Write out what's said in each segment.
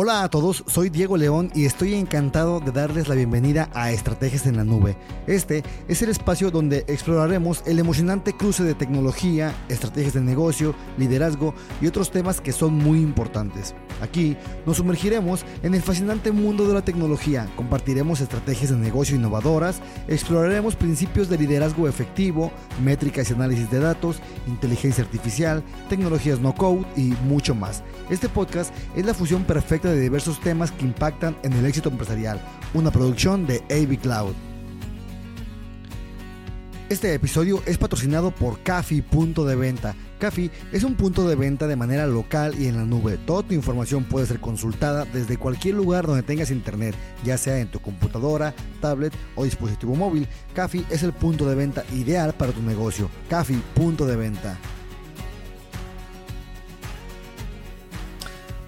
Hola a todos, soy Diego León y estoy encantado de darles la bienvenida a Estrategias en la Nube. Este es el espacio donde exploraremos el emocionante cruce de tecnología, estrategias de negocio, liderazgo y otros temas que son muy importantes. Aquí nos sumergiremos en el fascinante mundo de la tecnología, compartiremos estrategias de negocio innovadoras, exploraremos principios de liderazgo efectivo, métricas y análisis de datos, inteligencia artificial, tecnologías no code y mucho más. Este podcast es la fusión perfecta de diversos temas que impactan en el éxito empresarial, una producción de AV Cloud. Este episodio es patrocinado por Cafi Punto de Venta. Cafi es un punto de venta de manera local y en la nube. Toda tu información puede ser consultada desde cualquier lugar donde tengas internet, ya sea en tu computadora, tablet o dispositivo móvil. Cafi es el punto de venta ideal para tu negocio. Cafi Punto de Venta.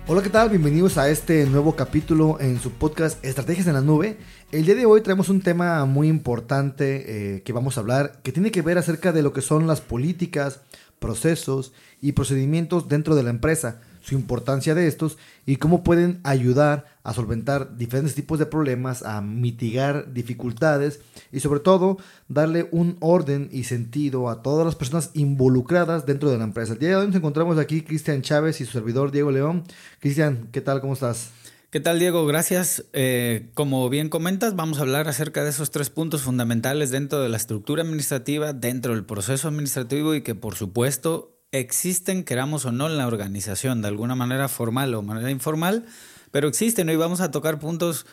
Hola, ¿qué tal? Bienvenidos a este nuevo capítulo en su podcast Estrategias en la Nube. El día de hoy traemos un tema muy importante eh, que vamos a hablar, que tiene que ver acerca de lo que son las políticas, procesos y procedimientos dentro de la empresa su importancia de estos y cómo pueden ayudar a solventar diferentes tipos de problemas, a mitigar dificultades y sobre todo darle un orden y sentido a todas las personas involucradas dentro de la empresa. El día de hoy nos encontramos aquí Cristian Chávez y su servidor Diego León. Cristian, ¿qué tal? ¿Cómo estás? ¿Qué tal, Diego? Gracias. Eh, como bien comentas, vamos a hablar acerca de esos tres puntos fundamentales dentro de la estructura administrativa, dentro del proceso administrativo y que, por supuesto, existen, queramos o no, en la organización, de alguna manera formal o manera informal, pero existen y vamos a tocar puntos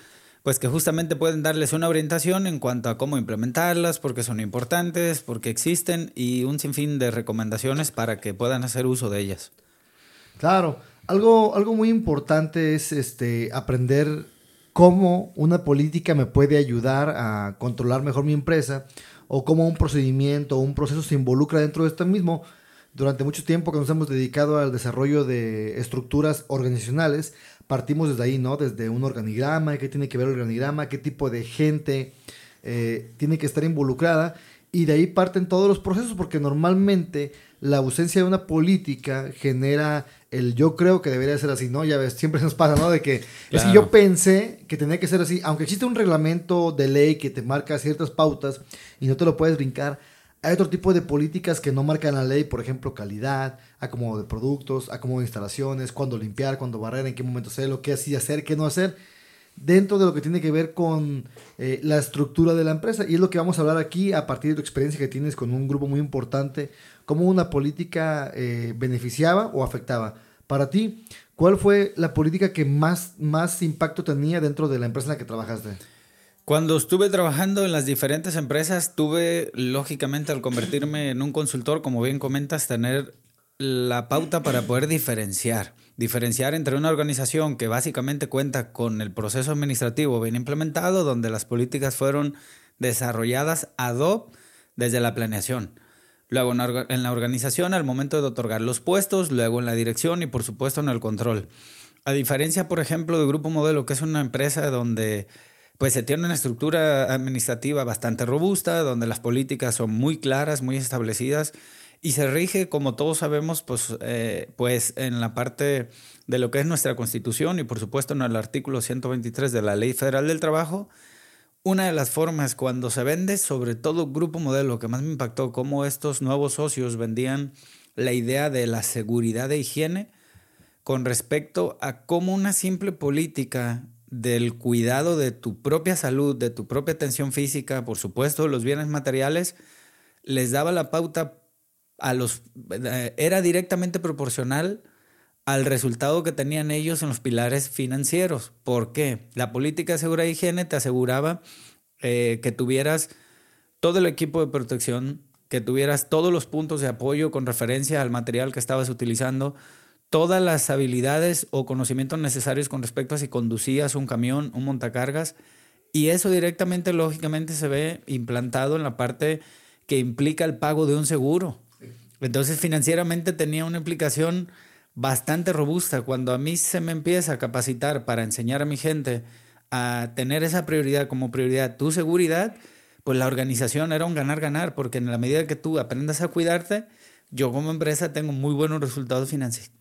pues que justamente pueden darles una orientación en cuanto a cómo implementarlas, porque son importantes, porque existen y un sinfín de recomendaciones para que puedan hacer uso de ellas. Claro, algo, algo muy importante es este, aprender cómo una política me puede ayudar a controlar mejor mi empresa o cómo un procedimiento o un proceso se involucra dentro de esto mismo durante mucho tiempo que nos hemos dedicado al desarrollo de estructuras organizacionales, partimos desde ahí, ¿no? Desde un organigrama, qué tiene que ver el organigrama, qué tipo de gente eh, tiene que estar involucrada, y de ahí parten todos los procesos, porque normalmente la ausencia de una política genera el yo creo que debería ser así, ¿no? Ya ves, siempre nos pasa, ¿no? De que es que yo pensé que tenía que ser así, aunque existe un reglamento de ley que te marca ciertas pautas y no te lo puedes brincar, hay otro tipo de políticas que no marcan la ley, por ejemplo, calidad, acomodo de productos, acomodo de instalaciones, cuándo limpiar, cuándo barrer, en qué momento hacerlo, qué así hacer, qué no hacer, dentro de lo que tiene que ver con eh, la estructura de la empresa. Y es lo que vamos a hablar aquí a partir de tu experiencia que tienes con un grupo muy importante, cómo una política eh, beneficiaba o afectaba. Para ti, ¿cuál fue la política que más, más impacto tenía dentro de la empresa en la que trabajaste? Cuando estuve trabajando en las diferentes empresas, tuve, lógicamente, al convertirme en un consultor, como bien comentas, tener la pauta para poder diferenciar. Diferenciar entre una organización que básicamente cuenta con el proceso administrativo bien implementado, donde las políticas fueron desarrolladas ad hoc desde la planeación. Luego en la organización al momento de otorgar los puestos, luego en la dirección y por supuesto en el control. A diferencia, por ejemplo, de Grupo Modelo, que es una empresa donde pues se tiene una estructura administrativa bastante robusta, donde las políticas son muy claras, muy establecidas y se rige, como todos sabemos, pues, eh, pues en la parte de lo que es nuestra constitución y por supuesto en el artículo 123 de la Ley Federal del Trabajo. Una de las formas cuando se vende, sobre todo Grupo Modelo, que más me impactó, cómo estos nuevos socios vendían la idea de la seguridad de higiene con respecto a cómo una simple política del cuidado de tu propia salud, de tu propia atención física, por supuesto, los bienes materiales, les daba la pauta a los eh, era directamente proporcional al resultado que tenían ellos en los pilares financieros. ¿Por qué? La política de seguridad e higiene te aseguraba eh, que tuvieras todo el equipo de protección, que tuvieras todos los puntos de apoyo con referencia al material que estabas utilizando, todas las habilidades o conocimientos necesarios con respecto a si conducías un camión, un montacargas, y eso directamente, lógicamente, se ve implantado en la parte que implica el pago de un seguro. Entonces, financieramente tenía una implicación bastante robusta. Cuando a mí se me empieza a capacitar para enseñar a mi gente a tener esa prioridad como prioridad, tu seguridad, pues la organización era un ganar-ganar, porque en la medida que tú aprendas a cuidarte, yo como empresa tengo muy buenos resultados financieros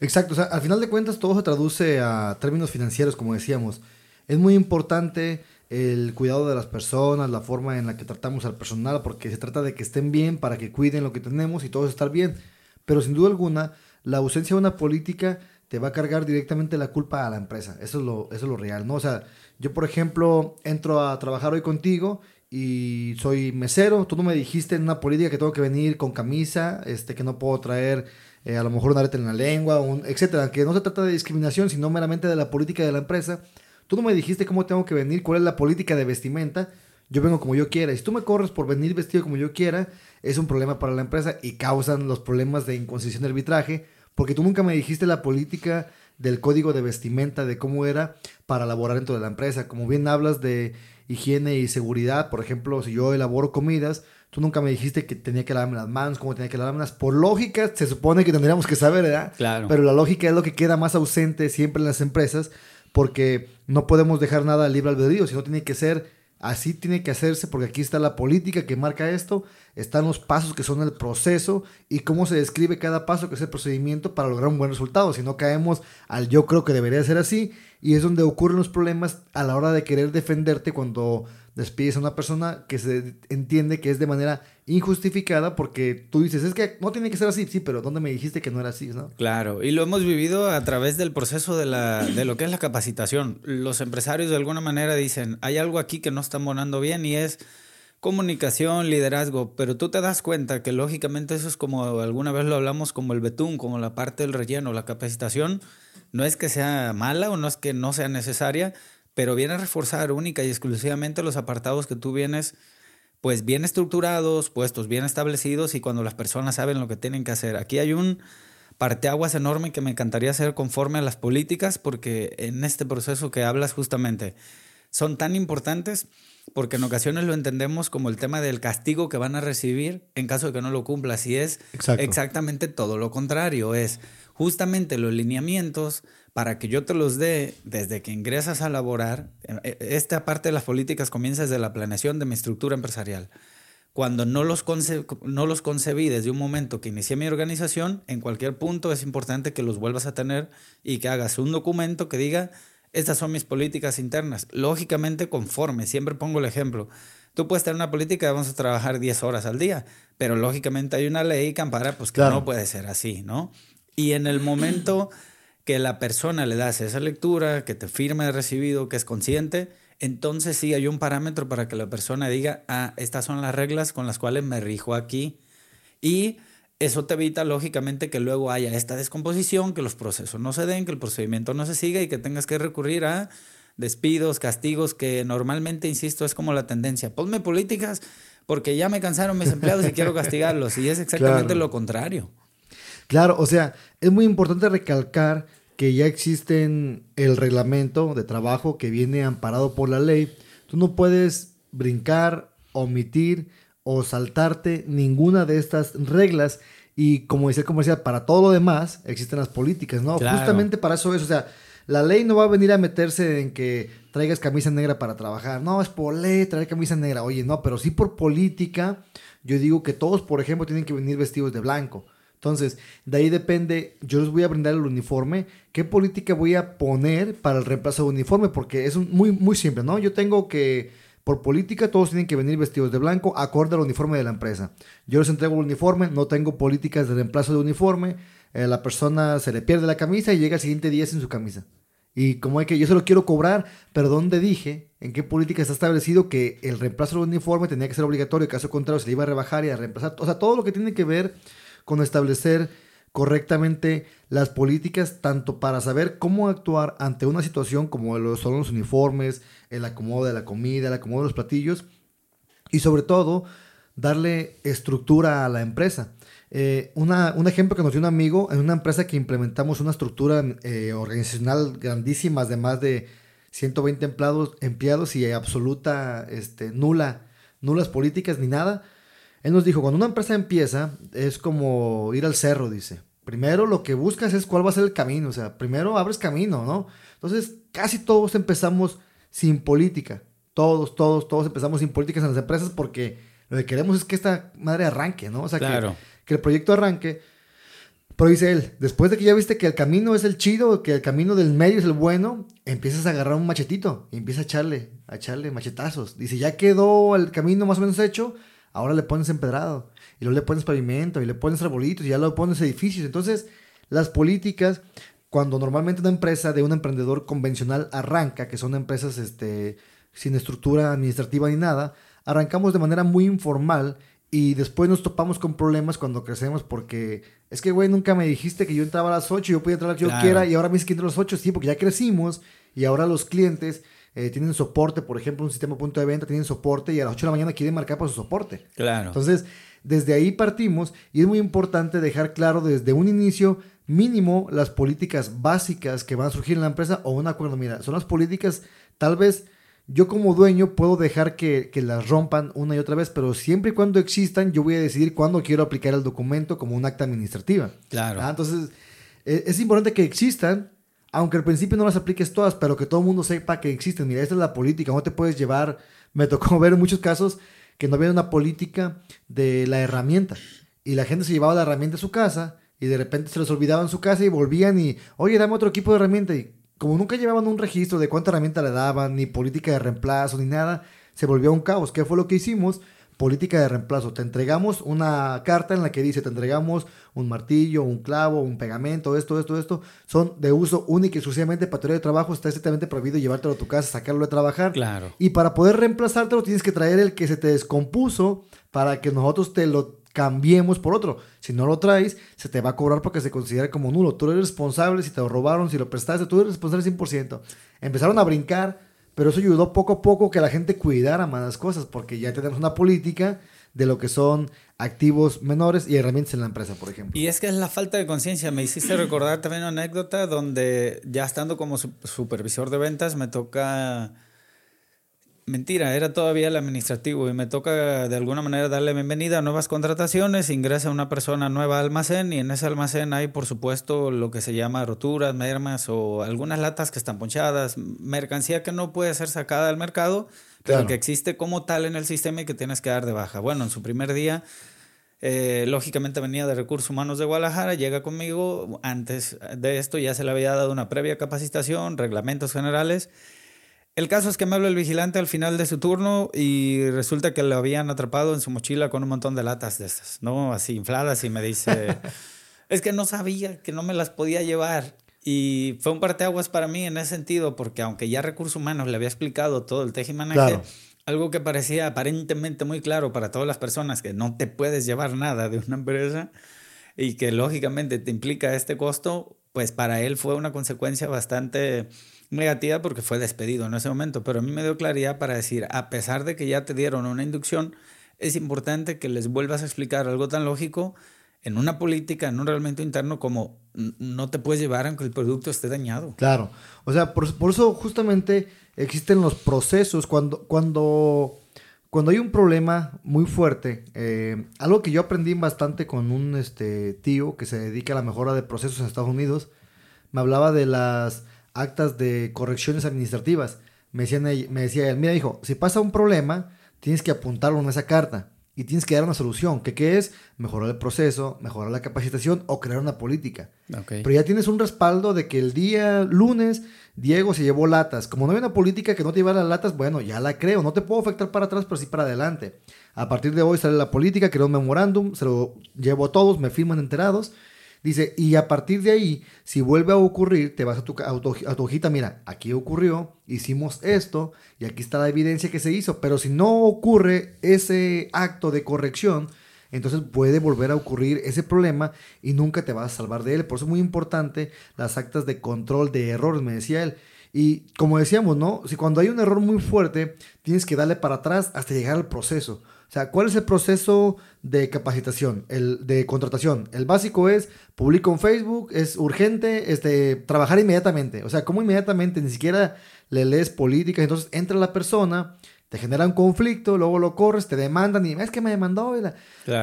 Exacto, o sea, al final de cuentas todo se traduce a términos financieros, como decíamos. Es muy importante el cuidado de las personas, la forma en la que tratamos al personal, porque se trata de que estén bien para que cuiden lo que tenemos y todos estar bien. Pero sin duda alguna, la ausencia de una política te va a cargar directamente la culpa a la empresa. Eso es lo, eso es lo real, ¿no? O sea, yo, por ejemplo, entro a trabajar hoy contigo y soy mesero. Tú no me dijiste en una política que tengo que venir con camisa, este, que no puedo traer eh, a lo mejor un arete en la lengua, un, etcétera. Que no se trata de discriminación, sino meramente de la política de la empresa. Tú no me dijiste cómo tengo que venir, cuál es la política de vestimenta. Yo vengo como yo quiera. Y si tú me corres por venir vestido como yo quiera, es un problema para la empresa y causan los problemas de inconcisión de arbitraje porque tú nunca me dijiste la política del código de vestimenta, de cómo era para laborar dentro de la empresa. Como bien hablas de higiene y seguridad, por ejemplo, si yo elaboro comidas, tú nunca me dijiste que tenía que lavarme las manos, cómo tenía que lavarme Por lógica, se supone que tendríamos que saber, ¿verdad? Claro. Pero la lógica es lo que queda más ausente siempre en las empresas, porque no podemos dejar nada libre albedrío, sino tiene que ser Así tiene que hacerse porque aquí está la política que marca esto, están los pasos que son el proceso y cómo se describe cada paso que es el procedimiento para lograr un buen resultado. Si no caemos al yo creo que debería ser así y es donde ocurren los problemas a la hora de querer defenderte cuando despides a una persona que se entiende que es de manera injustificada porque tú dices, es que no tiene que ser así, sí, pero ¿dónde me dijiste que no era así? ¿no? Claro, y lo hemos vivido a través del proceso de, la, de lo que es la capacitación. Los empresarios de alguna manera dicen, hay algo aquí que no está monando bien y es comunicación, liderazgo, pero tú te das cuenta que lógicamente eso es como alguna vez lo hablamos como el betún, como la parte del relleno, la capacitación no es que sea mala o no es que no sea necesaria, pero viene a reforzar única y exclusivamente los apartados que tú vienes, pues bien estructurados, puestos bien establecidos y cuando las personas saben lo que tienen que hacer. Aquí hay un parteaguas enorme que me encantaría hacer conforme a las políticas, porque en este proceso que hablas justamente son tan importantes porque en ocasiones lo entendemos como el tema del castigo que van a recibir en caso de que no lo cumplas y es exactamente todo lo contrario, es justamente los lineamientos para que yo te los dé desde que ingresas a laborar. Eh, eh, esta parte de las políticas comienza desde la planeación de mi estructura empresarial. Cuando no los, no los concebí desde un momento que inicié mi organización, en cualquier punto es importante que los vuelvas a tener y que hagas un documento que diga, estas son mis políticas internas. Lógicamente conforme, siempre pongo el ejemplo. Tú puedes tener una política de vamos a trabajar 10 horas al día, pero lógicamente hay una ley que ampara pues que no puede ser así, ¿no? Y en el momento que la persona le das esa lectura, que te firme recibido, que es consciente, entonces sí hay un parámetro para que la persona diga, ah, estas son las reglas con las cuales me rijo aquí. Y eso te evita, lógicamente, que luego haya esta descomposición, que los procesos no se den, que el procedimiento no se siga y que tengas que recurrir a despidos, castigos, que normalmente, insisto, es como la tendencia. Ponme políticas porque ya me cansaron mis empleados y quiero castigarlos. Y es exactamente lo contrario. Claro, o sea, es muy importante recalcar que ya existen el reglamento de trabajo que viene amparado por la ley. Tú no puedes brincar, omitir o saltarte ninguna de estas reglas. Y como decía el comercial, para todo lo demás existen las políticas, ¿no? Justamente para eso es, o sea, la ley no va a venir a meterse en que traigas camisa negra para trabajar. No, es por ley traer camisa negra. Oye, no, pero sí por política. Yo digo que todos, por ejemplo, tienen que venir vestidos de blanco. Entonces, de ahí depende, yo les voy a brindar el uniforme, qué política voy a poner para el reemplazo de uniforme, porque es muy, muy simple, ¿no? Yo tengo que, por política, todos tienen que venir vestidos de blanco, acorde al uniforme de la empresa. Yo les entrego el uniforme, no tengo políticas de reemplazo de uniforme, eh, la persona se le pierde la camisa y llega el siguiente día sin su camisa. Y como hay que yo se lo quiero cobrar, pero ¿dónde dije? ¿En qué política está establecido que el reemplazo del uniforme tenía que ser obligatorio? Caso contrario, se le iba a rebajar y a reemplazar. O sea, todo lo que tiene que ver con establecer correctamente las políticas, tanto para saber cómo actuar ante una situación como los, son los uniformes, el acomodo de la comida, el acomodo de los platillos, y sobre todo darle estructura a la empresa. Eh, un ejemplo que nos dio un amigo, en una empresa que implementamos una estructura eh, organizacional grandísima de más de 120 empleados, empleados y absoluta, este, nula, nulas políticas ni nada, él nos dijo, cuando una empresa empieza, es como ir al cerro, dice. Primero lo que buscas es cuál va a ser el camino, o sea, primero abres camino, ¿no? Entonces, casi todos empezamos sin política. Todos, todos, todos empezamos sin políticas en las empresas porque lo que queremos es que esta madre arranque, ¿no? O sea, que, que el proyecto arranque. Pero dice él, después de que ya viste que el camino es el chido, que el camino del medio es el bueno, empiezas a agarrar un machetito y empieza a echarle, a echarle machetazos. Dice, ya quedó el camino más o menos hecho, ahora le pones empedrado, y luego le pones pavimento, y le pones arbolitos, y ya le pones edificios. Entonces, las políticas, cuando normalmente una empresa de un emprendedor convencional arranca, que son empresas este, sin estructura administrativa ni nada, arrancamos de manera muy informal y después nos topamos con problemas cuando crecemos porque es que, güey, nunca me dijiste que yo entraba a las 8 y yo podía entrar a la que yo quiera y ahora me dices que entro a las 8, sí, porque ya crecimos y ahora los clientes eh, tienen soporte, por ejemplo, un sistema punto de venta, tienen soporte y a las 8 de la mañana quieren marcar para su soporte. Claro. Entonces, desde ahí partimos y es muy importante dejar claro desde un inicio mínimo las políticas básicas que van a surgir en la empresa o un acuerdo. Mira, son las políticas tal vez yo como dueño puedo dejar que, las rompan una y otra vez, pero siempre y cuando existan, yo voy a decidir cuándo quiero aplicar el documento como un acta administrativa. Claro. Ah, entonces, e, es importante que existan, aunque al principio no las apliques todas, pero que todo el mundo sepa que existen. Mira, esta es la política, no te puedes llevar, me tocó ver en muchos casos que no había una política de la herramienta y la gente se llevaba la herramienta a su casa y de repente se les olvidaba en su casa y volvían y, oye, dame otro equipo de herramienta y como nunca llevaban un registro de cuánta herramienta le daban, ni política de reemplazo, ni nada, se volvió un caos. ¿Qué fue lo que hicimos? Política de reemplazo. Te entregamos una carta en la que dice, te entregamos un martillo, un clavo, un pegamento, esto, esto, esto. Son de uso único y exclusivamente para tu de trabajo. Está estrictamente prohibido llevártelo a tu casa, sacarlo de trabajar. Claro. Y para poder reemplazártelo tienes que traer el que se te descompuso para que nosotros te lo cambiemos por otro. Si no lo traes, se te va a cobrar porque se considera como nulo. Tú eres responsable si te lo robaron, si lo prestaste, tú eres responsable 100%. Empezaron a brincar, pero eso ayudó poco a poco que la gente cuidara más las cosas, porque ya tenemos una política de lo que son activos menores y herramientas en la empresa, por ejemplo. Y es que es la falta de conciencia. Me hiciste recordar también una anécdota donde ya estando como supervisor de ventas me toca Mentira, era todavía el administrativo y me toca de alguna manera darle bienvenida a nuevas contrataciones, ingresa una persona nueva al almacén y en ese almacén hay por supuesto lo que se llama roturas, mermas o algunas latas que están ponchadas, mercancía que no puede ser sacada del mercado, pero que existe como tal en el sistema y que tienes que dar de baja. Bueno, en su primer día, eh, lógicamente venía de Recursos Humanos de Guadalajara, llega conmigo, antes de esto ya se le había dado una previa capacitación, reglamentos generales el caso es que me habla el vigilante al final de su turno y resulta que lo habían atrapado en su mochila con un montón de latas de estas, ¿no? Así infladas y me dice, es que no sabía que no me las podía llevar. Y fue un parteaguas para mí en ese sentido, porque aunque ya Recursos Humanos le había explicado todo el tejimaneje, algo que parecía aparentemente muy claro para todas las personas, que no te puedes llevar nada de una empresa y que lógicamente te implica este costo, pues para él fue una consecuencia bastante negativa porque fue despedido en ese momento, pero a mí me dio claridad para decir, a pesar de que ya te dieron una inducción, es importante que les vuelvas a explicar algo tan lógico en una política, en un reglamento interno como no te puedes llevar aunque el producto esté dañado. Claro, o sea, por, eso justamente existen los procesos cuando, cuando, cuando hay un problema muy fuerte, eh, algo que yo aprendí bastante con un este, tío que se dedica a la mejora de procesos en Estados Unidos, me hablaba de las actas de correcciones administrativas. Me, decían, me decía él, mira hijo, si pasa un problema, tienes que apuntarlo en esa carta y tienes que dar una solución. ¿Qué, qué es? Mejorar el proceso, mejorar la capacitación o crear una política. Pero ya tienes un respaldo de que el día lunes Diego se llevó latas. Como no hay una política que no te lleva las latas, bueno, ya la creo. No te puedo afectar para atrás, pero sí para adelante. A partir de hoy sale la política, creo un memorándum, se lo llevo a todos, me firman enterados Dice, y a partir de ahí, si vuelve a ocurrir, te vas a tu, a tu, hojita, mira, aquí ocurrió, hicimos esto, y aquí está la evidencia que se hizo, pero si no ocurre ese acto de corrección, entonces puede volver a ocurrir ese problema y nunca te vas a salvar de él. Por eso es muy importante las actas de control de errores, me decía él. Y como decíamos, ¿no? Si cuando hay un error muy fuerte, tienes que darle para atrás hasta llegar al proceso. O sea, ¿cuál es el proceso de capacitación, el de contratación? El básico es, publico en Facebook, es urgente, este, trabajar inmediatamente. O sea, ¿cómo inmediatamente? Ni siquiera le lees políticas, entonces entra la persona, te genera un conflicto, luego lo corres, te demandan y es que me demandó.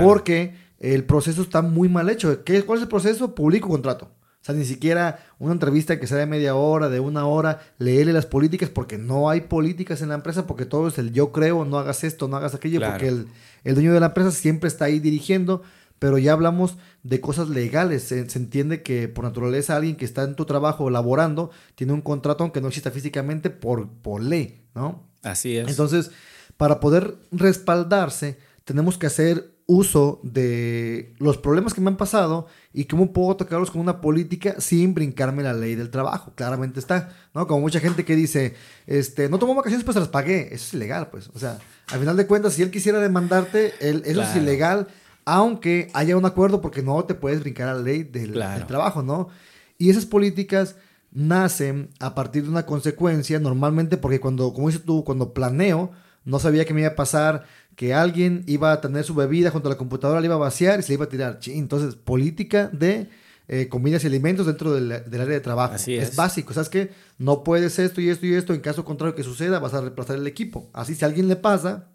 Porque el proceso está muy mal hecho. ¿Qué, ¿Cuál es el proceso? Publico contrato. O sea, ni siquiera una entrevista que sea de media hora, de una hora, leerle las políticas, porque no hay políticas en la empresa, porque todo es el yo creo, no hagas esto, no hagas aquello, porque el, el, dueño de la empresa siempre está ahí dirigiendo, pero ya hablamos de cosas legales. Se, entiende que por naturaleza alguien que está en tu trabajo laborando tiene un contrato aunque no exista físicamente por, por ley, ¿no? Así es. Entonces, para poder respaldarse, tenemos que hacer uso de los problemas que me han pasado y cómo puedo tocarlos con una política sin brincarme la ley del trabajo. Claramente está, ¿no? Como mucha gente que dice, este, no tomo vacaciones, pues se las pagué. Eso es ilegal, pues. O sea, al final de cuentas, si él quisiera demandarte, él, eso es ilegal, aunque haya un acuerdo porque no te puedes brincar la ley del, del trabajo, ¿no? Y esas políticas nacen a partir de una consecuencia, normalmente porque cuando, como dices tú, cuando planeo, no sabía que me iba a pasar que alguien iba a tener su bebida junto a la computadora, le iba a vaciar y se le iba a tirar. Entonces, política de eh, comidas y alimentos dentro del, área de trabajo. Así es. es. básico. ¿Sabes qué? No puedes esto y esto y esto. En caso contrario que suceda, vas a reemplazar el equipo. Así, si a alguien le pasa,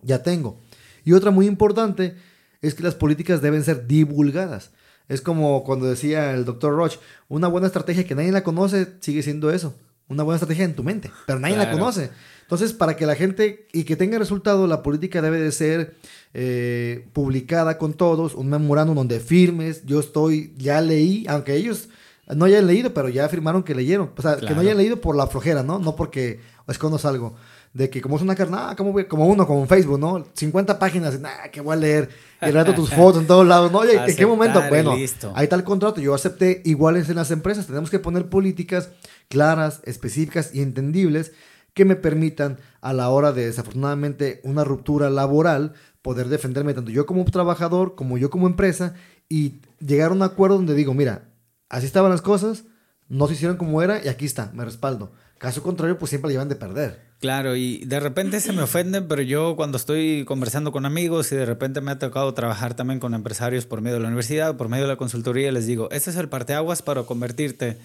ya tengo. Y otra muy importante es que las políticas deben ser divulgadas. Es como cuando decía el doctor Roche, una buena estrategia que nadie la conoce sigue siendo eso. Una buena estrategia en tu mente, pero nadie la conoce. Entonces, para que la gente y que tenga resultado, la política debe de ser eh, publicada con todos, un memorándum donde firmes, yo estoy, ya leí, aunque ellos no hayan leído, pero ya afirmaron que leyeron. O sea, que no hayan leído por la flojera, ¿no? No porque escondas algo. De que como es una carnada, ah, como, como uno, como en Facebook, ¿no? 50 páginas, nada, que voy a leer. Y rato tus fotos en todos lados. ¿no? Oye, ¿en qué momento? Bueno, ahí está el contrato. Yo acepté iguales en las empresas. Tenemos que poner políticas claras, específicas y entendibles que me permitan a la hora de desafortunadamente una ruptura laboral poder defenderme tanto yo como trabajador como yo como empresa y llegar a un acuerdo donde digo, mira, así estaban las cosas, no se hicieron como era y aquí está, me respaldo. Caso contrario, pues siempre llevan de perder. Claro, y de repente se me ofenden, pero yo cuando estoy conversando con amigos y de repente me ha tocado trabajar también con empresarios por medio de la universidad, por medio de la consultoría, les digo, este es el parteaguas para convertirte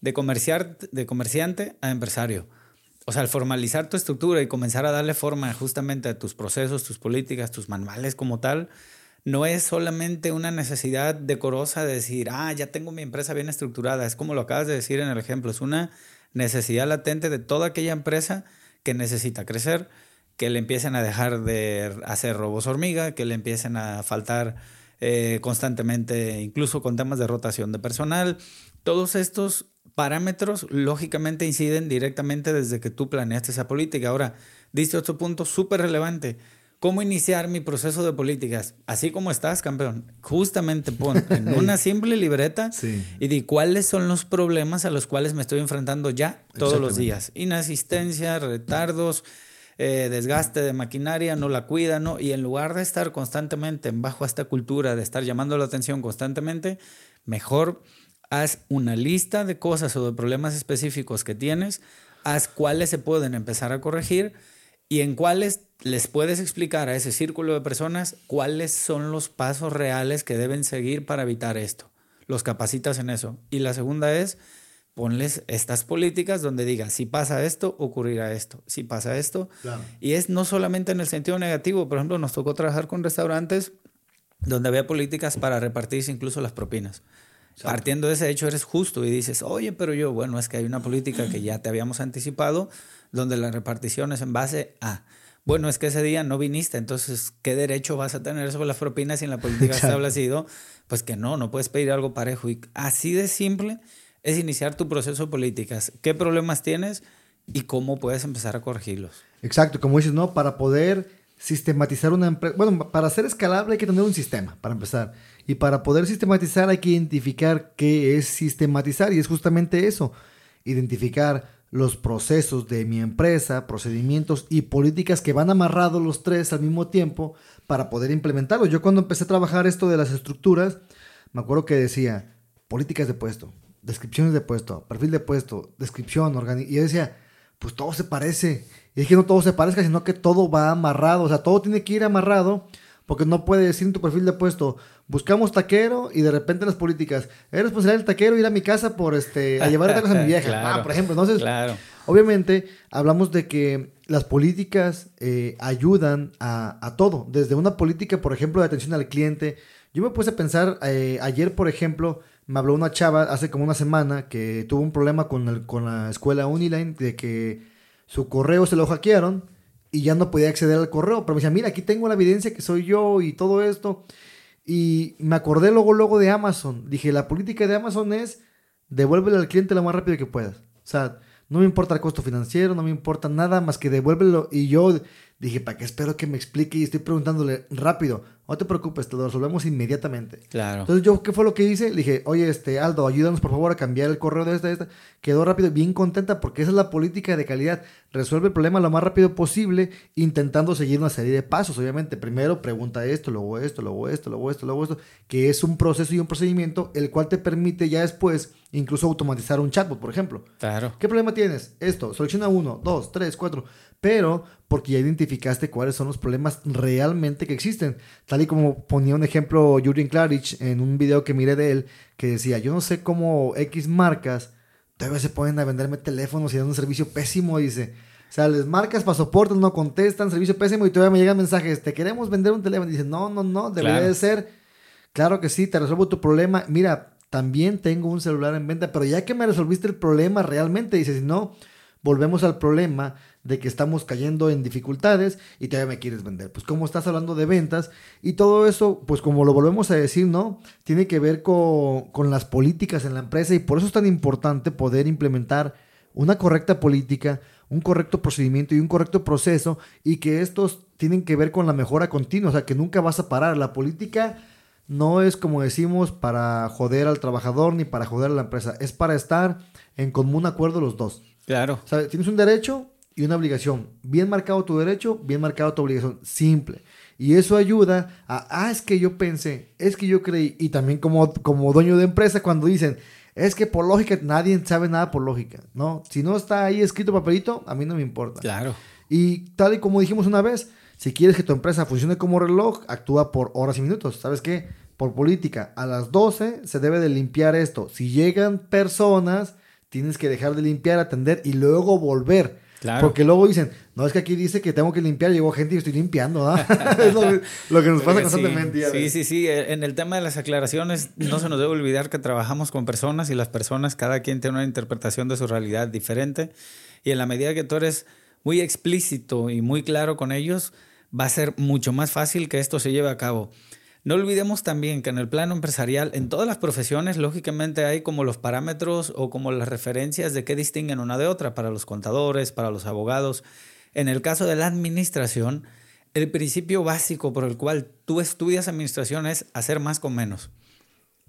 de, comerciar, de comerciante a empresario. O sea, al formalizar tu estructura y comenzar a darle forma justamente a tus procesos, tus políticas, tus manuales como tal, no es solamente una necesidad decorosa de decir, ah, ya tengo mi empresa bien estructurada. Es como lo acabas de decir en el ejemplo, es una necesidad latente de toda aquella empresa que necesita crecer, que le empiecen a dejar de hacer robos hormiga, que le empiecen a faltar eh, constantemente, incluso con temas de rotación de personal. Todos estos parámetros lógicamente inciden directamente desde que tú planeaste esa política. Ahora, diste otro punto súper relevante. ¿Cómo iniciar mi proceso de políticas? Así como estás, campeón. Justamente pon en una simple libreta y di cuáles son los problemas a los cuales me estoy enfrentando ya todos los días. Inasistencia, retardos, eh, desgaste de maquinaria, no la cuida, ¿no? Y en lugar de estar constantemente bajo esta cultura de estar llamando la atención constantemente, mejor haz una lista de cosas o de problemas específicos que tienes, haz cuáles se pueden empezar a corregir y en cuáles les puedes explicar a ese círculo de personas cuáles son los pasos reales que deben seguir para evitar esto. Los capacitas en eso. Y la segunda es, ponles estas políticas donde diga, si pasa esto, ocurrirá esto, si pasa esto. Y es no solamente en el sentido negativo, por ejemplo, nos tocó trabajar con restaurantes donde había políticas para repartirse incluso las propinas. Partiendo de ese hecho, eres justo y dices, oye, pero yo, bueno, es que hay una política que ya te habíamos anticipado, donde la repartición es en base a, bueno, es que ese día no viniste, entonces, ¿qué derecho vas a tener sobre las propinas si en la política está establecido? Pues que no, no puedes pedir algo parejo. Y así de simple es iniciar tu proceso de políticas. ¿Qué problemas tienes y cómo puedes empezar a corregirlos? Exacto, como dices, ¿no? Para poder sistematizar una empresa, bueno, para ser escalable hay que tener un sistema, para empezar. Y para poder sistematizar hay que identificar qué es sistematizar y es justamente eso, identificar los procesos de mi empresa, procedimientos y políticas que van amarrados los tres al mismo tiempo para poder implementarlos. Yo cuando empecé a trabajar esto de las estructuras, me acuerdo que decía políticas de puesto, descripciones de puesto, perfil de puesto, descripción, y yo decía, pues todo se parece. Y es que no todo se parezca, sino que todo va amarrado, o sea, todo tiene que ir amarrado porque no puede decir en tu perfil de puesto, buscamos taquero y de repente las políticas, es responsabilidad del taquero ir a mi casa por este, a llevar tacos a mi vieja, ah, por ejemplo. Entonces, obviamente, hablamos de que las políticas eh, ayudan a, todo, desde una política, por ejemplo, de atención al cliente. Yo me puse a pensar, eh, ayer, por ejemplo, me habló una chava hace como una semana que tuvo un problema con, el, con la escuela Uniline de que su correo se lo hackearon y ya no podía acceder al correo. Pero me decía, mira, aquí tengo la evidencia que soy yo y todo esto. Y me acordé luego, luego de Amazon. Dije, la política de Amazon es devuélvele al cliente lo más rápido que puedas. O sea, no me importa el costo financiero, no me importa nada más que devuélvelo. Y yo dije, ¿para qué espero que me explique? Y estoy preguntándole rápido. No te preocupes, te lo resolvemos inmediatamente. Claro. Entonces, yo, ¿qué fue lo que hice? Le dije, oye, este, Aldo, ayúdanos por favor a cambiar el correo de esta, de esta. Quedó rápido, bien contenta, porque esa es la política de calidad. Resuelve el problema lo más rápido posible, intentando seguir una serie de pasos. Obviamente, primero pregunta esto, luego esto, luego esto, luego esto, luego esto, que es un proceso y un procedimiento el cual te permite ya después incluso automatizar un chatbot, por ejemplo. Claro. ¿Qué problema tienes? Esto, selecciona uno, dos, tres, cuatro pero porque ya identificaste cuáles son los problemas realmente que existen. Tal y como ponía un ejemplo Julian Klarich en un video que miré de él, que decía, yo no sé cómo X marcas todavía se ponen a venderme teléfonos y dan un servicio pésimo, dice. O sea, les marcas para soporte, no contestan, servicio pésimo y todavía me llegan mensajes, te queremos vender un teléfono. dice, no, no, no, debería de ser. Claro que sí, te resuelvo tu problema. Mira, también tengo un celular en venta, pero ya que me resolviste el problema realmente, dice, si no, volvemos al problema de que estamos cayendo en dificultades y todavía me quieres vender. Pues como estás hablando de ventas y todo eso, pues como lo volvemos a decir, ¿no? Tiene que ver con, con las políticas en la empresa y por eso es tan importante poder implementar una correcta política, un correcto procedimiento y un correcto proceso y que estos tienen que ver con la mejora continua, o sea, que nunca vas a parar. La política no es como decimos para joder al trabajador ni para joder a la empresa, es para estar en común acuerdo los dos. Claro. O sea, tienes un derecho, y una obligación. Bien marcado tu derecho, bien marcado tu obligación. Simple. Y eso ayuda a, ah, es que yo pensé, es que yo creí. Y también como, como dueño de empresa, cuando dicen, es que por lógica, nadie sabe nada por lógica, ¿no? Si no está ahí escrito papelito, a mí no me importa. Claro. Y tal y como dijimos una vez, si quieres que tu empresa funcione como reloj, actúa por horas y minutos. ¿Sabes qué? Por política, a las 12 se debe de limpiar esto. Si llegan personas, tienes que dejar de limpiar, atender y luego volver. Porque luego dicen, no es que aquí dice que tengo que limpiar, llegó gente y estoy limpiando, es lo, que nos pasa constantemente. Sí, sí, sí, eh, En el tema de las aclaraciones, no se nos debe olvidar que trabajamos con personas y las personas, cada quien tiene una interpretación de su realidad diferente. Y en la medida que tú eres muy explícito y muy claro con ellos, va a ser mucho más fácil que esto se lleve a cabo. No olvidemos también que en el plano empresarial, en todas las profesiones, lógicamente hay como los parámetros o como las referencias de qué distinguen una de otra para los contadores, para los abogados. En el caso de la administración, el principio básico por el cual tú estudias administración es hacer más con menos.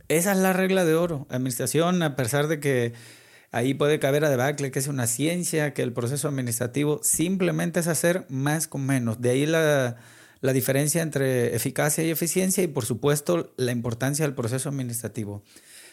Esa es la regla de oro. Administración, a pesar de que ahí puede caber a debacle que es una ciencia, que el proceso administrativo simplemente es hacer más con menos. De ahí la la diferencia entre eficacia y eficiencia y por supuesto la importancia del proceso administrativo.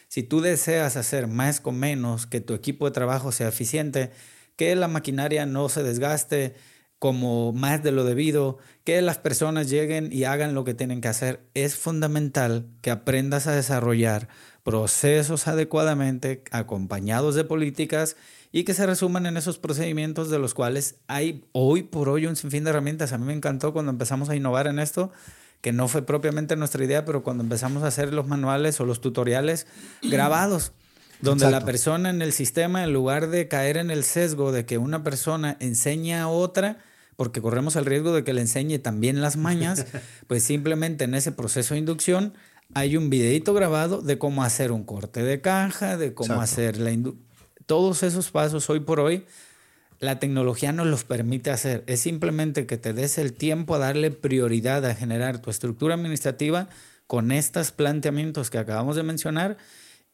Si tú deseas hacer más con menos, que tu equipo de trabajo sea eficiente, que la maquinaria no se desgaste como más de lo debido, que las personas lleguen y hagan lo que tienen que hacer, es fundamental que aprendas a desarrollar procesos adecuadamente acompañados de políticas y que se resuman en esos procedimientos de los cuales hay hoy por hoy un sinfín de herramientas. A mí me encantó cuando empezamos a innovar en esto, que no fue propiamente nuestra idea, pero cuando empezamos a hacer los manuales o los tutoriales grabados, donde la persona en el sistema, en lugar de caer en el sesgo de que una persona enseña a otra, porque corremos el riesgo de que le enseñe también las mañas, pues simplemente en ese proceso de inducción hay un videito grabado de cómo hacer un corte de caja, de cómo hacer la inducción todos esos pasos hoy por hoy, la tecnología nos los permite hacer. Es simplemente que te des el tiempo a darle prioridad a generar tu estructura administrativa con estos planteamientos que acabamos de mencionar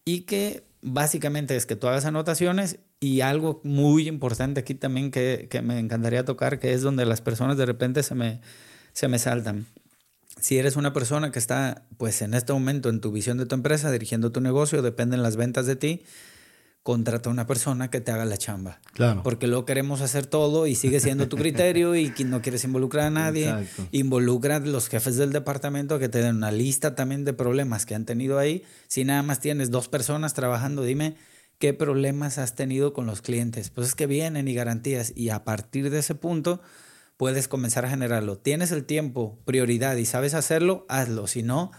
y que básicamente es que tú hagas anotaciones y algo muy importante aquí también que, me encantaría tocar, que es donde las personas de repente se me, se me saltan. Si eres una persona que está pues en este momento en tu visión de tu empresa, dirigiendo tu negocio, dependen las ventas de ti, contrata a una persona que te haga la chamba. Claro. Porque luego queremos hacer todo y sigue siendo tu criterio y no quieres involucrar a nadie. Exacto. Involucra a los jefes del departamento que te den una lista también de problemas que han tenido ahí. Si nada más tienes dos personas trabajando, dime qué problemas has tenido con los clientes. Pues es que vienen y garantías y a partir de ese punto puedes comenzar a generarlo. Tienes el tiempo, prioridad y sabes hacerlo, hazlo. Si no,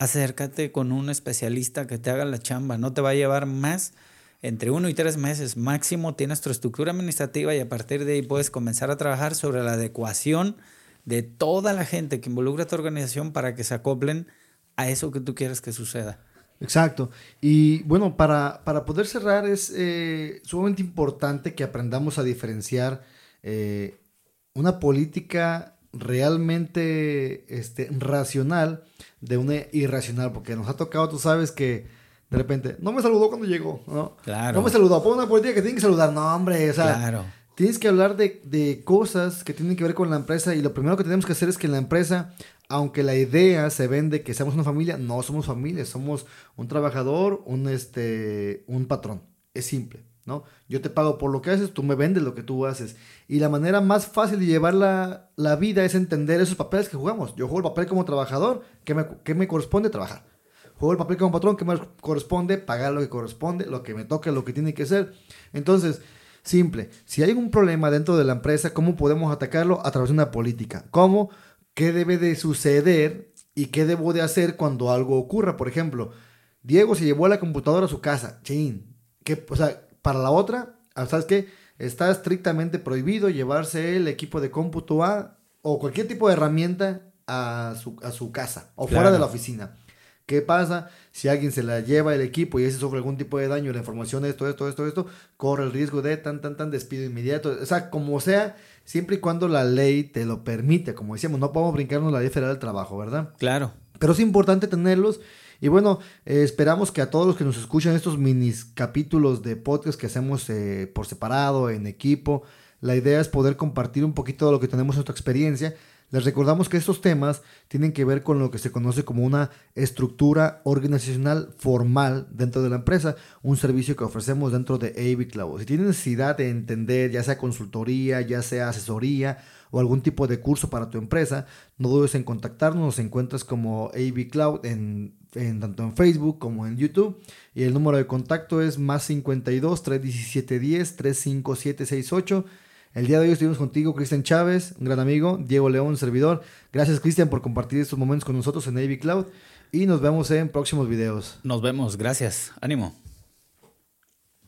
acércate con un especialista que te haga la chamba. No te va a llevar más entre uno y tres meses máximo tienes tu estructura administrativa y a partir de ahí puedes comenzar a trabajar sobre la adecuación de toda la gente que involucra a tu organización para que se acoplen a eso que tú quieres que suceda. Exacto. Y bueno, para, para poder cerrar es eh, sumamente importante que aprendamos a diferenciar eh, una política realmente este, racional de una irracional, porque nos ha tocado, tú sabes que de repente, no me saludó cuando llegó, ¿no? Claro. No me saludó, por una política que tiene que saludar, no, hombre, o sea, Claro. tienes que hablar de, de cosas que tienen que ver con la empresa y lo primero que tenemos que hacer es que en la empresa, aunque la idea se vende que seamos una familia, no somos familia, somos un trabajador, un, este, un patrón. Es simple, ¿no? Yo te pago por lo que haces, tú me vendes lo que tú haces. Y la manera más fácil de llevar la, la vida es entender esos papeles que jugamos. Yo juego el papel como trabajador, que me, que me corresponde trabajar. Juego el papel como patrón, que me corresponde pagar lo que corresponde, lo que me toque, lo que tiene que ser. Entonces, simple. Si hay un problema dentro de la empresa, ¿cómo podemos atacarlo? A través de una política. ¿Cómo? ¿Qué debe de suceder y qué debo de hacer cuando algo ocurra? Por ejemplo, Diego se llevó la computadora a su casa. Chin. ¿Qué, o sea, para la otra, ¿sabes qué? Está estrictamente prohibido llevarse el equipo de cómputo a o cualquier tipo de herramienta a su, a su casa o fuera de la oficina. ¿Qué pasa si alguien se la lleva el equipo y ese sufre algún tipo de daño, la información, esto, esto, esto, esto, corre el riesgo de tan, tan, tan despido inmediato? O sea, como sea, siempre y cuando la ley te lo permite. Como decíamos, no podemos brincarnos la ley federal del trabajo, ¿verdad? Claro. Pero es importante tenerlos. Y bueno, eh, esperamos que a todos los que nos escuchan estos minis capítulos de podcast que hacemos eh, por separado, en equipo, la idea es poder compartir un poquito de lo que tenemos en nuestra experiencia. Les recordamos que estos temas tienen que ver con lo que se conoce como una estructura organizacional formal dentro de la empresa, un servicio que ofrecemos dentro de AV Cloud. Si tienes necesidad de entender, ya sea consultoría, ya sea asesoría o algún tipo de curso para tu empresa, no dudes en contactarnos. Nos encuentras como AV Cloud en, en tanto en Facebook como en YouTube. Y el número de contacto es más 52 317 10 35768. El día de hoy estuvimos contigo, Cristian Chávez, un gran amigo, Diego León, servidor. Gracias, Cristian, por compartir estos momentos con nosotros en AV Cloud. Y nos vemos en próximos videos. Nos vemos. Gracias. Ánimo.